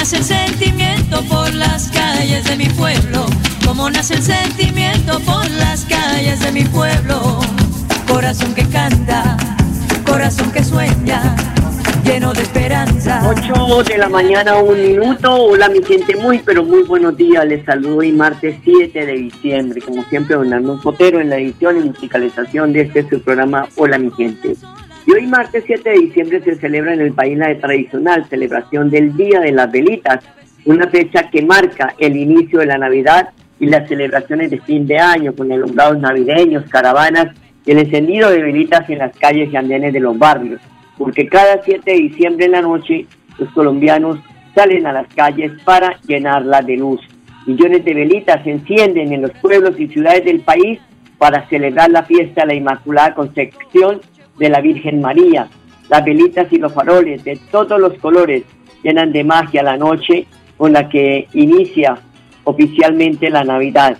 Nace el sentimiento por las calles de mi pueblo. Como nace el sentimiento por las calles de mi pueblo. Corazón que canta, corazón que sueña, lleno de esperanza. 8 de la mañana, un minuto. Hola, mi gente, muy, pero muy buenos días. Les saludo hoy martes 7 de diciembre. Como siempre, don Arnulfo Fotero en la edición y musicalización de este su programa Hola, mi gente. Y hoy, martes 7 de diciembre, se celebra en el país la tradicional celebración del Día de las Velitas, una fecha que marca el inicio de la Navidad y las celebraciones de fin de año con alumbrados navideños, caravanas y el encendido de velitas en las calles y andenes de los barrios porque cada 7 de diciembre en la noche los colombianos salen a las calles para llenarlas de luz. Millones de velitas se encienden en los pueblos y ciudades del país para celebrar la fiesta de la Inmaculada Concepción de la Virgen María. Las velitas y los faroles de todos los colores llenan de magia la noche con la que inicia oficialmente la Navidad.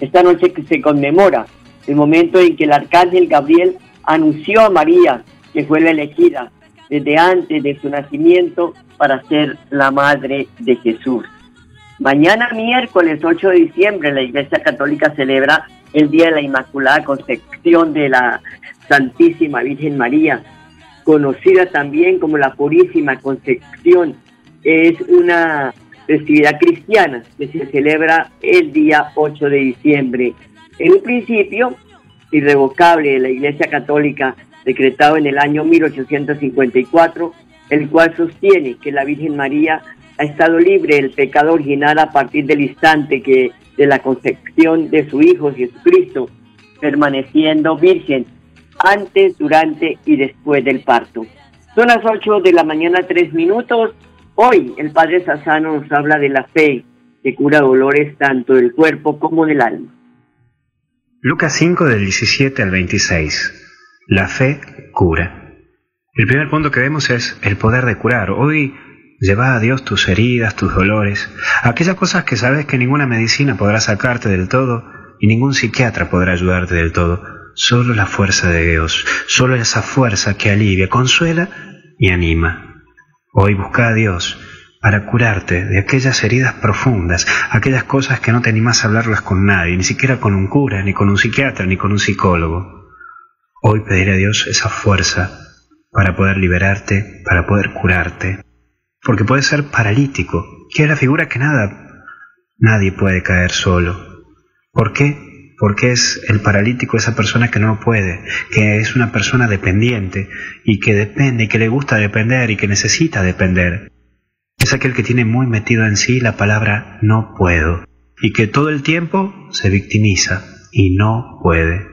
Esta noche que se conmemora el momento en que el arcángel Gabriel anunció a María que fue la elegida desde antes de su nacimiento para ser la madre de Jesús. Mañana miércoles 8 de diciembre la Iglesia Católica celebra el Día de la Inmaculada Concepción de la Santísima Virgen María, conocida también como la Purísima Concepción. Es una festividad cristiana que se celebra el día 8 de diciembre. En un principio irrevocable de la Iglesia Católica decretado en el año 1854, el cual sostiene que la Virgen María ha estado libre del pecado original a partir del instante que de la concepción de su Hijo Jesucristo, permaneciendo virgen antes, durante y después del parto. Son las 8 de la mañana, 3 minutos. Hoy el Padre Sassano nos habla de la fe que cura dolores tanto del cuerpo como del alma. Lucas 5 del 17 al 26. La fe cura. El primer punto que vemos es el poder de curar. Hoy lleva a Dios tus heridas, tus dolores, aquellas cosas que sabes que ninguna medicina podrá sacarte del todo y ningún psiquiatra podrá ayudarte del todo. Solo la fuerza de Dios, solo esa fuerza que alivia, consuela y anima. Hoy busca a Dios para curarte de aquellas heridas profundas, aquellas cosas que no te animas a hablarlas con nadie, ni siquiera con un cura, ni con un psiquiatra, ni con un psicólogo. Hoy pediré a Dios esa fuerza para poder liberarte, para poder curarte. Porque puedes ser paralítico, que es la figura que nada, nadie puede caer solo. ¿Por qué? Porque es el paralítico esa persona que no puede, que es una persona dependiente y que depende y que le gusta depender y que necesita depender. Es aquel que tiene muy metido en sí la palabra no puedo y que todo el tiempo se victimiza y no puede.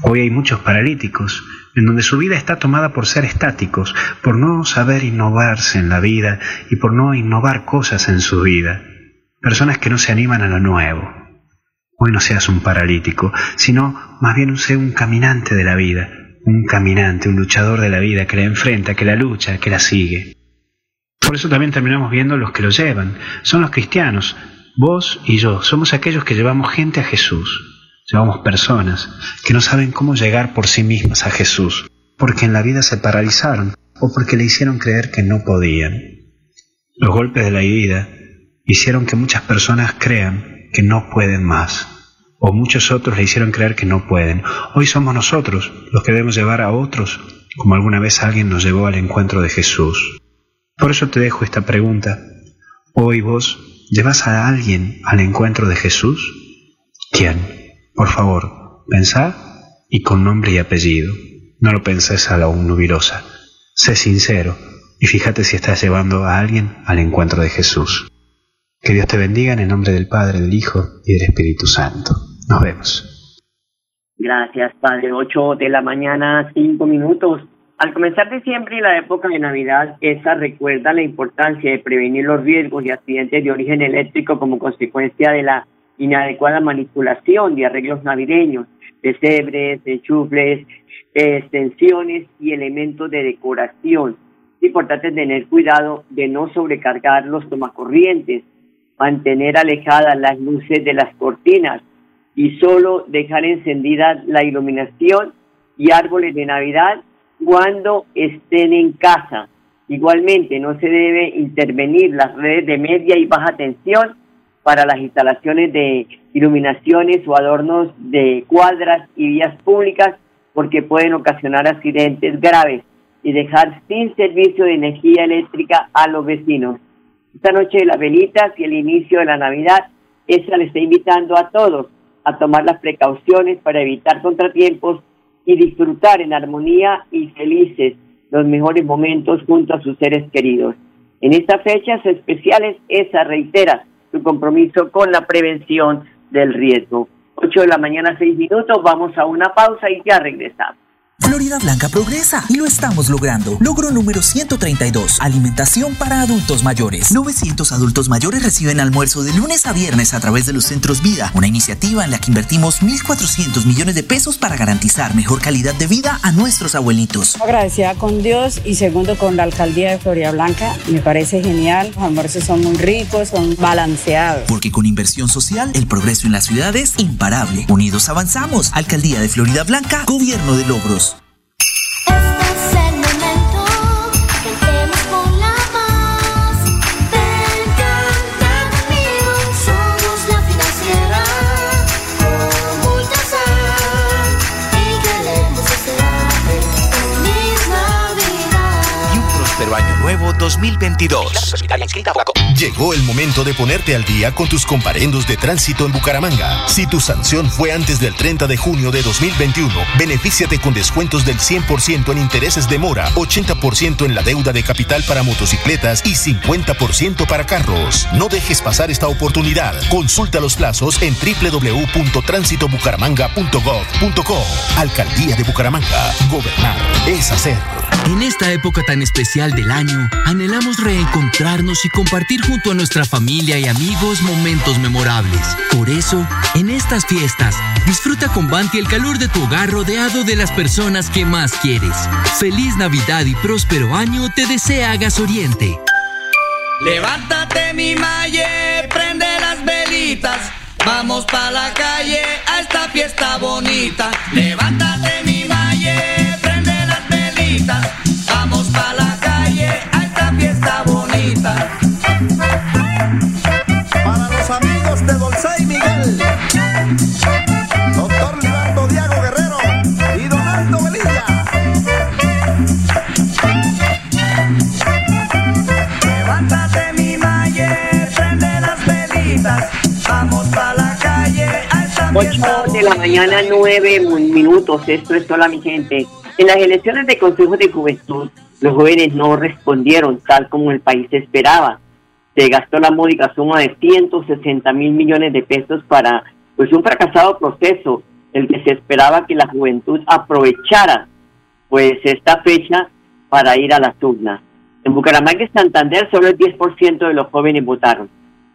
Hoy hay muchos paralíticos en donde su vida está tomada por ser estáticos, por no saber innovarse en la vida y por no innovar cosas en su vida. Personas que no se animan a lo nuevo. Hoy no seas un paralítico, sino más bien un caminante de la vida, un caminante, un luchador de la vida que la enfrenta, que la lucha, que la sigue. Por eso también terminamos viendo los que lo llevan. Son los cristianos. Vos y yo somos aquellos que llevamos gente a Jesús. Llevamos personas que no saben cómo llegar por sí mismas a Jesús, porque en la vida se paralizaron o porque le hicieron creer que no podían. Los golpes de la vida hicieron que muchas personas crean que no pueden más. o muchos otros le hicieron creer que no pueden. Hoy somos nosotros los que debemos llevar a otros, como alguna vez alguien nos llevó al encuentro de Jesús. Por eso te dejo esta pregunta. Hoy vos llevas a alguien al encuentro de Jesús? ¿Quién? Por favor, pensá y con nombre y apellido. No lo penses a la nubirosa. Sé sincero y fíjate si estás llevando a alguien al encuentro de Jesús. Que Dios te bendiga en el nombre del Padre, del Hijo y del Espíritu Santo. Nos vemos. Gracias, Padre. 8 de la mañana, 5 minutos. Al comenzar diciembre y la época de Navidad, esa recuerda la importancia de prevenir los riesgos de accidentes de origen eléctrico como consecuencia de la inadecuada manipulación de arreglos navideños, pesebres, enchufles, extensiones y elementos de decoración. Es importante tener cuidado de no sobrecargar los tomacorrientes, mantener alejadas las luces de las cortinas y solo dejar encendida la iluminación y árboles de Navidad cuando estén en casa. Igualmente, no se debe intervenir las redes de media y baja tensión para las instalaciones de iluminaciones o adornos de cuadras y vías públicas porque pueden ocasionar accidentes graves y dejar sin servicio de energía eléctrica a los vecinos. Esta noche de las velitas y el inicio de la Navidad, esa le está invitando a todos a tomar las precauciones para evitar contratiempos y disfrutar en armonía y felices los mejores momentos junto a sus seres queridos. En estas fechas especiales, esa reitera su compromiso con la prevención del riesgo. 8 de la mañana, 6 minutos, vamos a una pausa y ya regresamos. Florida Blanca progresa y lo estamos logrando. Logro número 132. Alimentación para adultos mayores. 900 adultos mayores reciben almuerzo de lunes a viernes a través de los centros Vida, una iniciativa en la que invertimos 1.400 millones de pesos para garantizar mejor calidad de vida a nuestros abuelitos. Agradecida con Dios y segundo con la alcaldía de Florida Blanca. Me parece genial. Los almuerzos son muy ricos, son balanceados. Porque con inversión social, el progreso en la ciudad es imparable. Unidos avanzamos. Alcaldía de Florida Blanca, Gobierno de Logros. Nuevo 2022. Llegó el momento de ponerte al día con tus comparendos de tránsito en Bucaramanga. Si tu sanción fue antes del 30 de junio de 2021, benefíciate con descuentos del 100% en intereses de mora, 80% en la deuda de capital para motocicletas y 50% para carros. No dejes pasar esta oportunidad. Consulta los plazos en www.transitobucaramanga.gov.co. Alcaldía de Bucaramanga. Gobernar es hacer. En esta época tan especial del año, anhelamos reencontrarnos y compartir junto a nuestra familia y amigos momentos memorables. Por eso, en estas fiestas, disfruta con Banti el calor de tu hogar rodeado de las personas que más quieres. Feliz Navidad y próspero año te desea Gas Oriente. Levántate mi malle, prende las velitas, vamos pa la calle a esta fiesta bonita. Levántate mi malle, prende las velitas, vamos pa la calle Para los amigos de Dolce y Miguel, doctor Leonardo Diago Guerrero y Donaldo Velilla. Levántate mi malle, prende las velitas, vamos pa la calle a esta 8 de la mañana, 9 minutos. Esto es toda mi gente. En las elecciones de consejos de juventud, los jóvenes no respondieron tal como el país esperaba. Se gastó la módica suma de 160 mil millones de pesos para pues un fracasado proceso, el que se esperaba que la juventud aprovechara pues esta fecha para ir a las urnas. En Bucaramanga y Santander solo el 10% de los jóvenes votaron.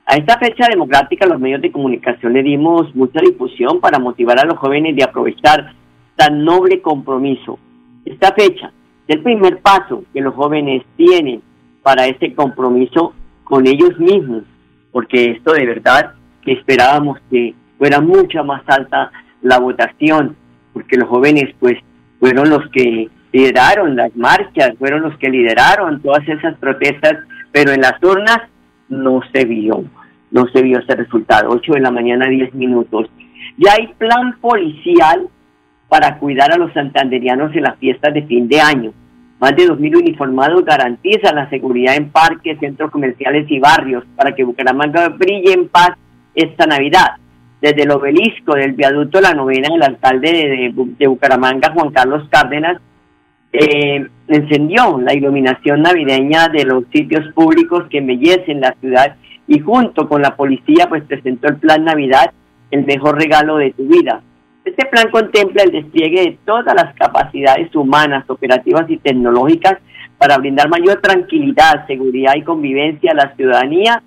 A esta fecha democrática los medios de comunicación le dimos mucha difusión para motivar a los jóvenes de aprovechar tan noble compromiso. Esta fecha el primer paso que los jóvenes tienen para este compromiso con ellos mismos, porque esto de verdad esperábamos que fuera mucha más alta la votación, porque los jóvenes pues fueron los que lideraron las marchas, fueron los que lideraron todas esas protestas, pero en las urnas no se vio, no se vio ese resultado. 8 de la mañana, 10 minutos. Ya hay plan policial para cuidar a los santanderianos en las fiestas de fin de año. Más de 2.000 uniformados garantizan la seguridad en parques, centros comerciales y barrios para que Bucaramanga brille en paz esta Navidad. Desde el obelisco del viaducto La Novena, el alcalde de, Bucaramanga, Juan Carlos Cárdenas, eh, encendió la iluminación navideña de los sitios públicos que embellecen la ciudad y junto con la policía pues presentó el plan Navidad, el mejor regalo de tu vida. Este plan contempla el despliegue de todas las capacidades humanas, operativas y tecnológicas para brindar mayor tranquilidad, seguridad y convivencia a la ciudadanía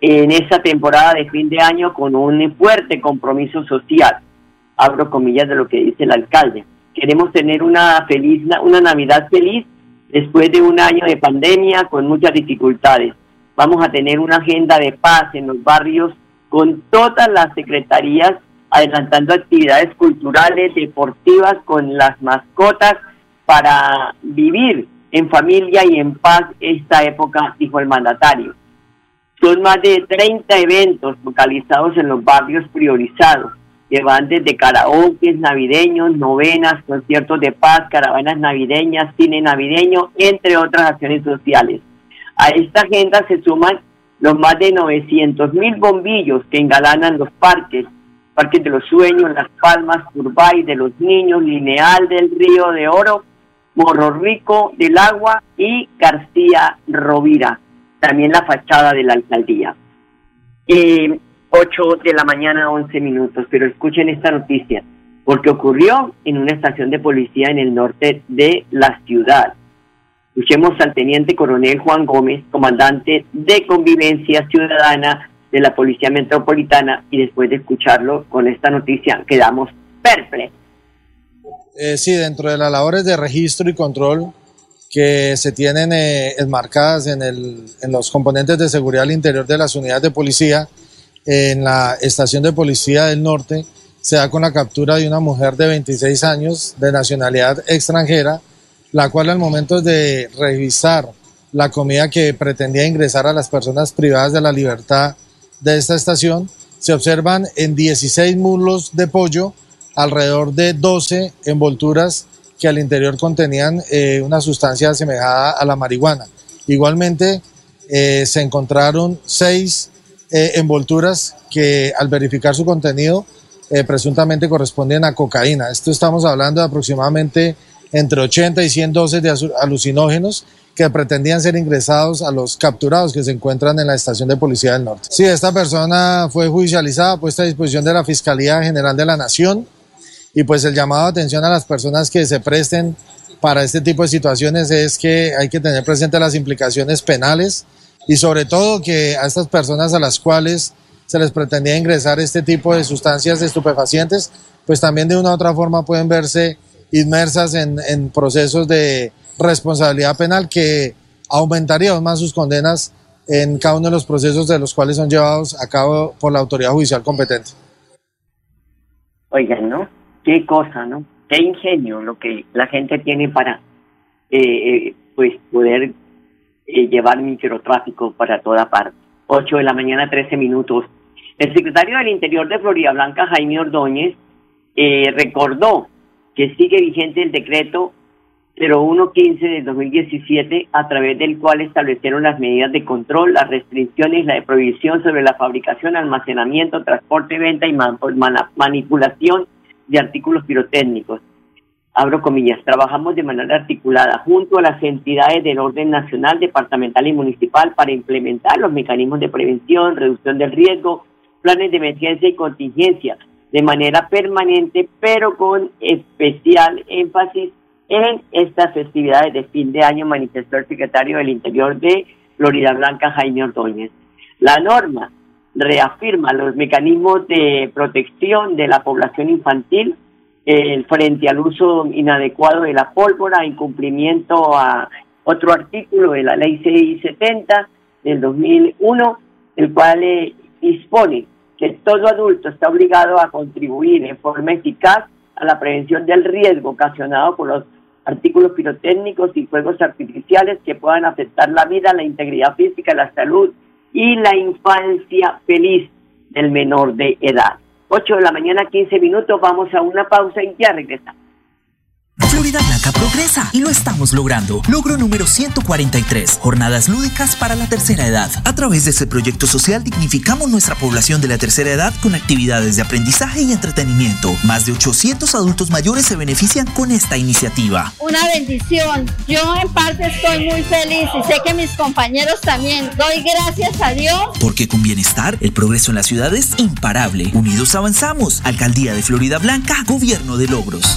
en esta temporada de fin de año con un fuerte compromiso social. Abro comillas de lo que dice el alcalde. Queremos tener una feliz, una Navidad feliz después de un año de pandemia con muchas dificultades. Vamos a tener una agenda de paz en los barrios con todas las secretarías adelantando actividades culturales, deportivas con las mascotas para vivir en familia y en paz esta época, dijo el mandatario. Son más de 30 eventos localizados en los barrios priorizados, que van desde karaoke navideños, novenas, conciertos de paz, caravanas navideñas, cine navideño, entre otras acciones sociales. A esta agenda se suman los más de 900 mil bombillos que engalanan los parques, Parques de los Sueños, Las Palmas, Urbay de los Niños, Lineal del Río de Oro, Morro Rico del Agua y García Rovira también la fachada de la alcaldía. Eh, 8 de la mañana, 11 minutos, pero escuchen esta noticia, porque ocurrió en una estación de policía en el norte de la ciudad. Escuchemos al teniente coronel Juan Gómez, comandante de convivencia ciudadana de la Policía Metropolitana, y después de escucharlo con esta noticia quedamos perplejos. Eh, sí, dentro de las labores de registro y control que se tienen eh, enmarcadas en, el, en, los componentes de seguridad al interior de las unidades de policía. En la estación de policía del norte se da con la captura de una mujer de 26 años de nacionalidad extranjera, la cual al momento de revisar la comida que pretendía ingresar a las personas privadas de la libertad de esta estación, se observan en 16 muslos de pollo alrededor de 12 envolturas que al interior contenían eh, una sustancia asemejada a la marihuana. Igualmente, eh, se encontraron seis eh, envolturas que al verificar su contenido presuntamente corresponden a cocaína. Esto estamos hablando de aproximadamente entre 80 y 100 dosis de alucinógenos que pretendían ser ingresados a los capturados que se encuentran en la estación de policía del norte. Sí, esta persona fue judicializada, puesta a disposición de la Fiscalía General de la Nación y pues el llamado de atención a las personas que se presten para este tipo de situaciones es que hay que tener presente las implicaciones penales y sobre todo que a estas personas a las cuales se les pretendía ingresar este tipo de sustancias estupefacientes, pues también de una u otra forma pueden verse inmersas en, en procesos de responsabilidad penal que aumentaría más sus condenas en cada uno de los procesos de los cuales son llevados a cabo por la autoridad judicial competente. Oigan, ¿no? qué cosa, ¿no? Qué ingenio lo que la gente tiene para, eh, eh, pues, poder eh, llevar microtráfico para toda parte. 8 de la mañana, 13 minutos. El secretario del Interior de Florida Blanca, Jaime Ordóñez, recordó que sigue vigente el decreto 0115 de 2017, a través del cual establecieron las medidas de control, las restricciones, la prohibición sobre la fabricación, almacenamiento, transporte, venta y manipulación de artículos pirotécnicos. Abro comillas, trabajamos de manera articulada junto a las entidades del orden nacional, departamental y municipal para implementar los mecanismos de prevención, reducción del riesgo, planes de emergencia y contingencia de manera permanente, pero con especial énfasis en estas festividades de fin de año, manifestó el secretario del Interior de Florida Blanca, Jaime Ordóñez. La norma reafirma los mecanismos de protección de la población infantil eh, frente al uso inadecuado de la pólvora, incumplimiento a otro artículo de la ley 670 del 2001, el cual eh, dispone que todo adulto está obligado a contribuir en forma eficaz a la prevención del riesgo ocasionado por los artículos pirotécnicos y fuegos artificiales que puedan afectar la vida, la integridad física, la salud y la infancia feliz del menor de edad. 8 de la mañana, 15 minutos. Vamos a una pausa y ya regresamos. Florida Blanca progresa y lo estamos logrando. Logro número 143, jornadas lúdicas para la tercera edad. A través de este proyecto social dignificamos nuestra población de la tercera edad con actividades de aprendizaje y entretenimiento. Más de 800 adultos mayores se benefician con esta iniciativa. Una bendición. Yo en parte estoy muy feliz y sé que mis compañeros también. Doy gracias a Dios. Porque con bienestar, el progreso en la ciudad es imparable. Unidos avanzamos. Alcaldía de Florida Blanca, Gobierno de Logros.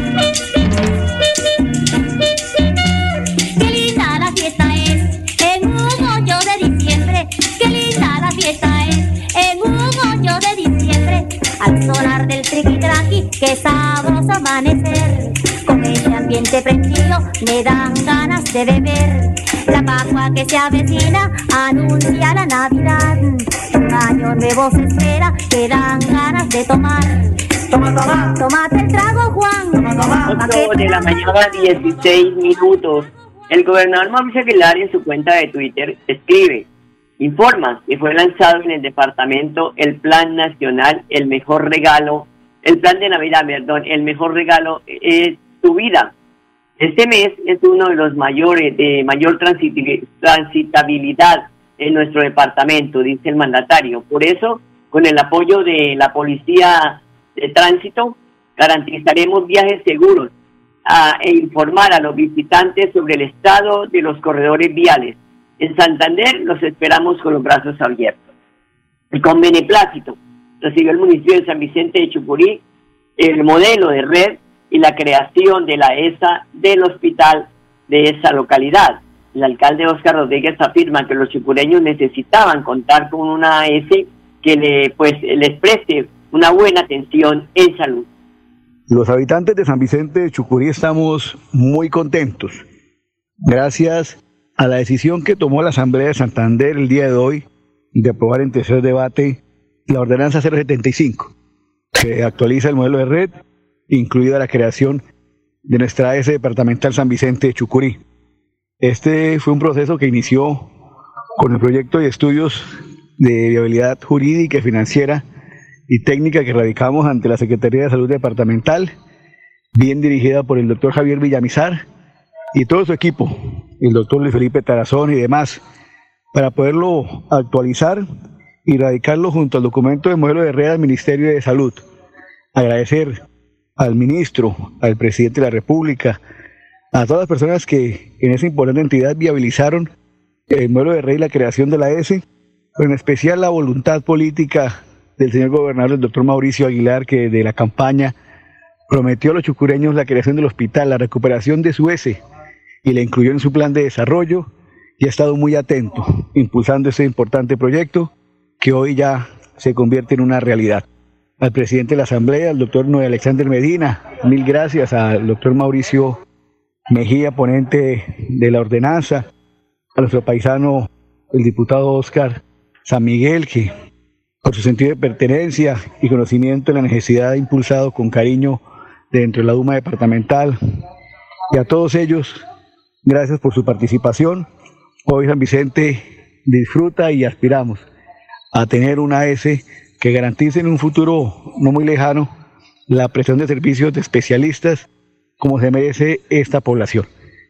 Triqui qué sabroso amanecer. Con ese ambiente prendido me dan ganas de beber. La Pascua que se avecina anuncia la Navidad. Un año nuevo se espera, que dan ganas de tomar. Toma, toma. Tómate el trago, Juan. Toma, toma. 8 de la mañana, 16 minutos. El gobernador Mauricio Aguilar en su cuenta de Twitter escribe, informa que fue lanzado en el departamento el Plan Nacional, el mejor regalo, el Plan de Navidad, perdón, el mejor regalo es tu vida. Este mes es uno de los mayores, de mayor transitabilidad en nuestro departamento, dice el mandatario. Por eso, con el apoyo de la Policía de Tránsito, garantizaremos viajes seguros e informar a los visitantes sobre el estado de los corredores viales. En Santander los esperamos con los brazos abiertos. Y con beneplácito recibió el municipio de San Vicente de Chucurí el modelo de red y la creación de la ESA del hospital de esa localidad. El alcalde Oscar Rodríguez afirma que los chucureños necesitaban contar con una AS que le, pues, les preste una buena atención en salud. Los habitantes de San Vicente de Chucurí estamos muy contentos. Gracias a la decisión que tomó la Asamblea de Santander el día de hoy de aprobar en tercer debate la ordenanza 075, que actualiza el modelo de red, incluida la creación de nuestra AS departamental San Vicente de Chucurí. Este fue un proceso que inició con el proyecto de estudios de viabilidad jurídica financiera y técnica que radicamos ante la Secretaría de Salud Departamental, bien dirigida por el doctor Javier Villamizar y todo su equipo, el doctor Luis Felipe Tarazón y demás, para poderlo actualizar y radicarlo junto al documento de modelo de red al Ministerio de Salud. Agradecer al ministro, al presidente de la República, a todas las personas que en esa importante entidad viabilizaron el modelo de red y la creación de la S, en especial la voluntad política del señor gobernador, el doctor Mauricio Aguilar, que de la campaña prometió a los chucureños la creación del hospital, la recuperación de su S, y la incluyó en su plan de desarrollo y ha estado muy atento, impulsando ese importante proyecto que hoy ya se convierte en una realidad. Al presidente de la Asamblea, al doctor Noé Alexander Medina, mil gracias al doctor Mauricio Mejía, ponente de la ordenanza, a nuestro paisano, el diputado Oscar San Miguel, que por su sentido de pertenencia y conocimiento de la necesidad ha impulsado con cariño dentro de la Duma departamental. Y a todos ellos, gracias por su participación. Hoy San Vicente disfruta y aspiramos a tener una S que garantice en un futuro no muy lejano la prestación de servicios de especialistas como se merece esta población.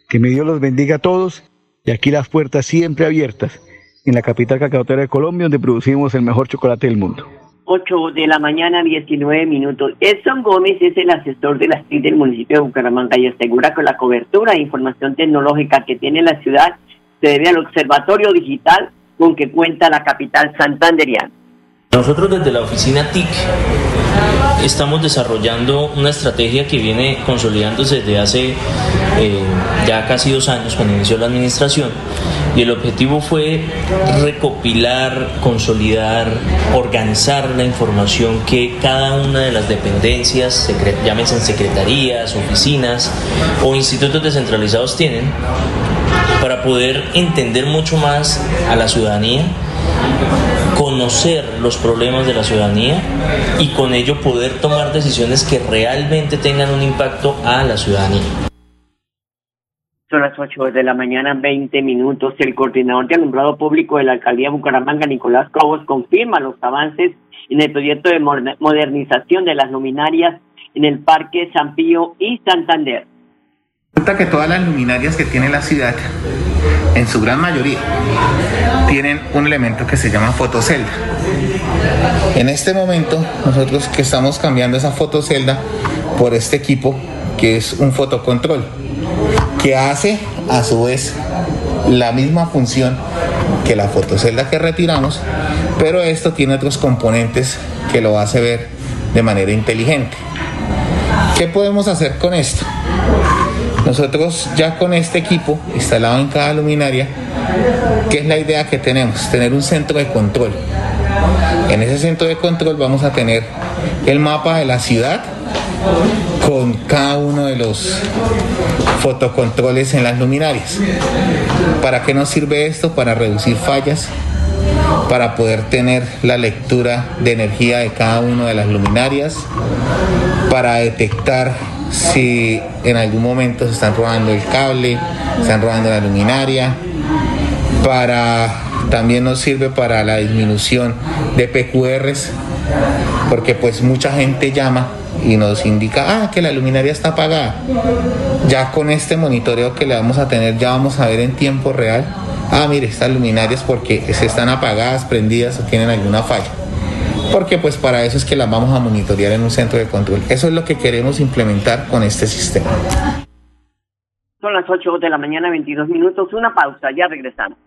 Que mi Dios los bendiga a todos y aquí las puertas siempre abiertas en la capital cacaotera de Colombia, donde producimos el mejor chocolate del mundo. 8 de la mañana, 19 minutos. Edson Gómez es el asesor de la STIC del municipio de Bucaramanga y asegura que la cobertura de información tecnológica que tiene la ciudad se debe al observatorio digital con que cuenta la capital santanderiana. Nosotros desde la oficina TIC estamos desarrollando una estrategia que viene consolidándose desde hace eh, ya casi dos años cuando inició la administración y el objetivo fue recopilar, consolidar, organizar la información que cada una de las dependencias, llámense secretarías, oficinas o institutos descentralizados tienen para poder entender mucho más a la ciudadanía conocer los problemas de la ciudadanía y con ello poder tomar decisiones que realmente tengan un impacto a la ciudadanía. Son las 8 de la mañana, 20 minutos. El coordinador de alumbrado público de la alcaldía de Bucaramanga, Nicolás Cobos, confirma los avances en el proyecto de modernización de las luminarias en el Parque San Pío y Santander. Que todas las luminarias que tiene la ciudad, en su gran mayoría, tienen un elemento que se llama fotocelda. En este momento, nosotros que estamos cambiando esa fotocelda por este equipo que es un fotocontrol, que hace a su vez la misma función que la fotocelda que retiramos, pero esto tiene otros componentes que lo hace ver de manera inteligente. ¿Qué podemos hacer con esto? Nosotros ya con este equipo instalado en cada luminaria, ¿qué es la idea que tenemos? Tener un centro de control. En ese centro de control vamos a tener el mapa de la ciudad con cada uno de los fotocontroles en las luminarias. ¿Para qué nos sirve esto? Para reducir fallas, para poder tener la lectura de energía de cada una de las luminarias, para detectar si en algún momento se están robando el cable, se están robando la luminaria, para también nos sirve para la disminución de PQRs, porque pues mucha gente llama y nos indica, ah, que la luminaria está apagada. Ya con este monitoreo que le vamos a tener, ya vamos a ver en tiempo real, ah, mire, estas luminarias porque se están apagadas, prendidas o tienen alguna falla porque pues para eso es que las vamos a monitorear en un centro de control. Eso es lo que queremos implementar con este sistema. Son las 8 de la mañana, 22 minutos, una pausa, ya regresamos.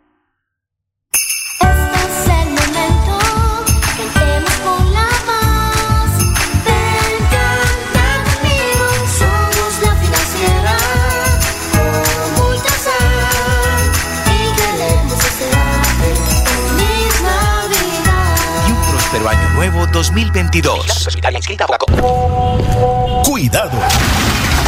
Año Nuevo 2022. Cuidado.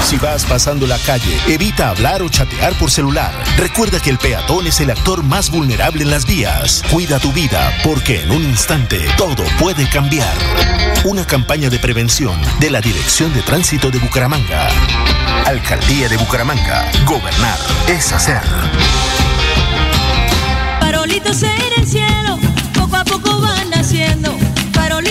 Si vas pasando la calle, evita hablar o chatear por celular. Recuerda que el peatón es el actor más vulnerable en las vías. Cuida tu vida, porque en un instante todo puede cambiar. Una campaña de prevención de la Dirección de Tránsito de Bucaramanga. Alcaldía de Bucaramanga. Gobernar es hacer. Parolitos en el cielo,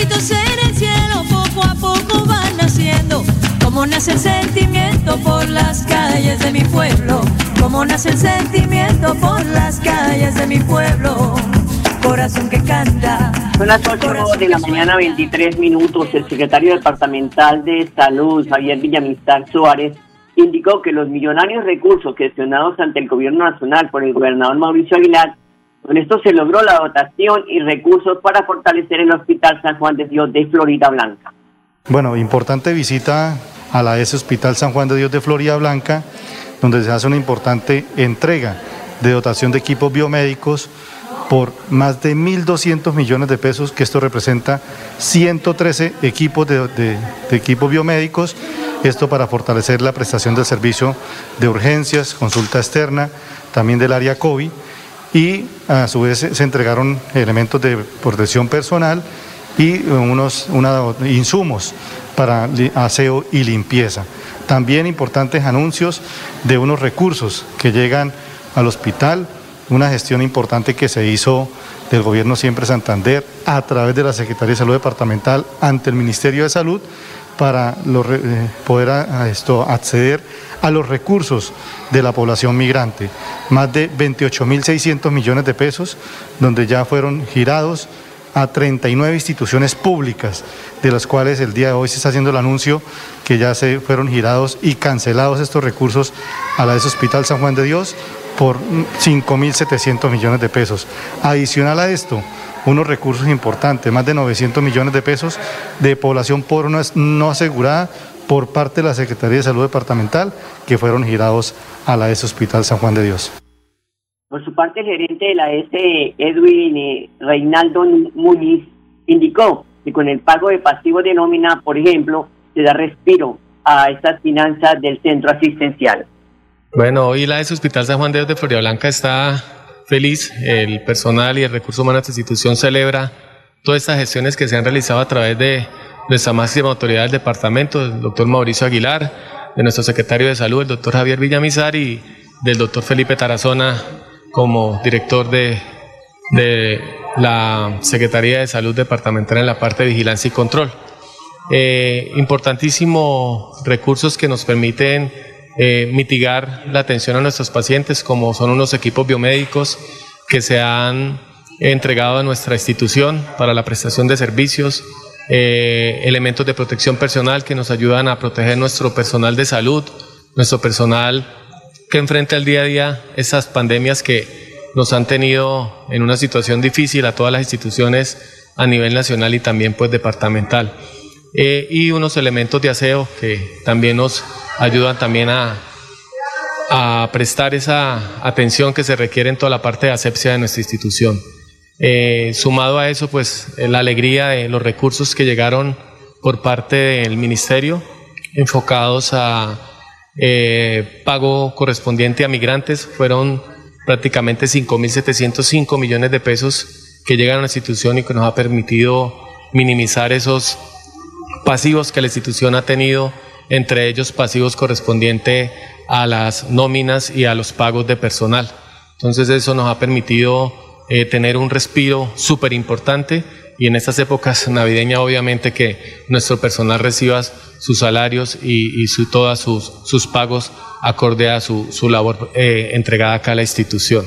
En el cielo poco a poco van naciendo. Como nace el sentimiento por las calles de mi pueblo. Como nace el sentimiento por las calles de mi pueblo. Corazón que canta. Son las 8 de la mañana, 23 minutos. El secretario departamental de Salud, Javier Villamizar Suárez, indicó que los millonarios recursos gestionados ante el gobierno nacional por el gobernador Mauricio Aguilar con esto se logró la dotación y recursos para fortalecer el Hospital San Juan de Dios de Florida Blanca. Bueno, importante visita a la S Hospital San Juan de Dios de Florida Blanca, donde se hace una importante entrega de dotación de equipos biomédicos por más de 1.200 millones de pesos, que esto representa 113 equipos de, de, equipos biomédicos, esto para fortalecer la prestación del servicio de urgencias, consulta externa, también del área COVID y a su vez se entregaron elementos de protección personal y unos insumos para aseo y limpieza. También importantes anuncios de unos recursos que llegan al hospital, una gestión importante que se hizo del Gobierno Siempre Santander a través de la Secretaría de Salud Departamental ante el Ministerio de Salud para eh, poder acceder a los recursos de la población migrante. Más de 28.600 millones de pesos, donde ya fueron girados a 39 instituciones públicas, de las cuales el día de hoy se está haciendo el anuncio que ya se fueron girados y cancelados estos recursos a la de Hospital San Juan de Dios por 5.700 millones de pesos. Adicional a esto, unos recursos importantes, más de 900 millones de pesos de población pobre no asegurada por parte de la Secretaría de Salud Departamental que fueron girados a la ES Hospital San Juan de Dios. Por su parte, el gerente de la ES, Edwin eh, Reinaldo Muñiz, indicó que con el pago de pasivo de nómina, por ejemplo, se da respiro a estas finanzas del centro asistencial. Bueno, hoy la ES Hospital San Juan de Dios de Florida Blanca está feliz. El personal y el recurso humano de esta institución celebra todas estas gestiones que se han realizado a través de nuestra máxima autoridad del departamento, el doctor Mauricio Aguilar, de nuestro secretario de salud, el doctor Javier Villamizar y del doctor Felipe Tarazona como director de, la Secretaría de Salud Departamental en la parte de vigilancia y control. Eh, importantísimo recursos que nos permiten eh, mitigar la atención a nuestros pacientes, como son unos equipos biomédicos que se han entregado a nuestra institución para la prestación de servicios, eh, elementos de protección personal que nos ayudan a proteger nuestro personal de salud, nuestro personal que enfrenta el día a día esas pandemias que nos han tenido en una situación difícil a todas las instituciones a nivel nacional y también pues departamental. Eh, y unos elementos de aseo que también nos ayudan también a, a prestar esa atención que se requiere en toda la parte de asepsia de nuestra institución. Eh, sumado a eso, pues la alegría de los recursos que llegaron por parte del Ministerio enfocados a eh, pago correspondiente a migrantes, fueron prácticamente 5.705 millones de pesos que llegan a la institución y que nos ha permitido minimizar esos pasivos que la institución ha tenido entre ellos pasivos correspondientes a las nóminas y a los pagos de personal. Entonces eso nos ha permitido eh, tener un respiro súper importante y en estas épocas navideñas obviamente que nuestro personal reciba sus salarios y, y su, todos sus, sus, pagos acorde a su, su labor eh, entregada acá a la institución.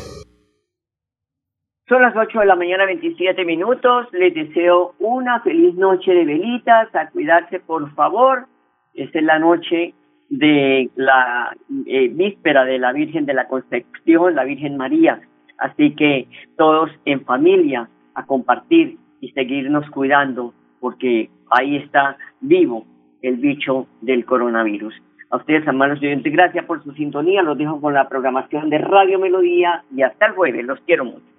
Son las 8 de la mañana, 27 minutos. Les deseo una feliz noche de velitas. A cuidarse, por favor. Esta es la noche de la eh, víspera de la Virgen de la Concepción, la Virgen María. Así que todos en familia a compartir y seguirnos cuidando porque ahí está vivo el bicho del coronavirus. A ustedes, hermanos oyentes, gracias por su sintonía. Los dejo con la programación de Radio Melodía y hasta el jueves. Los quiero mucho.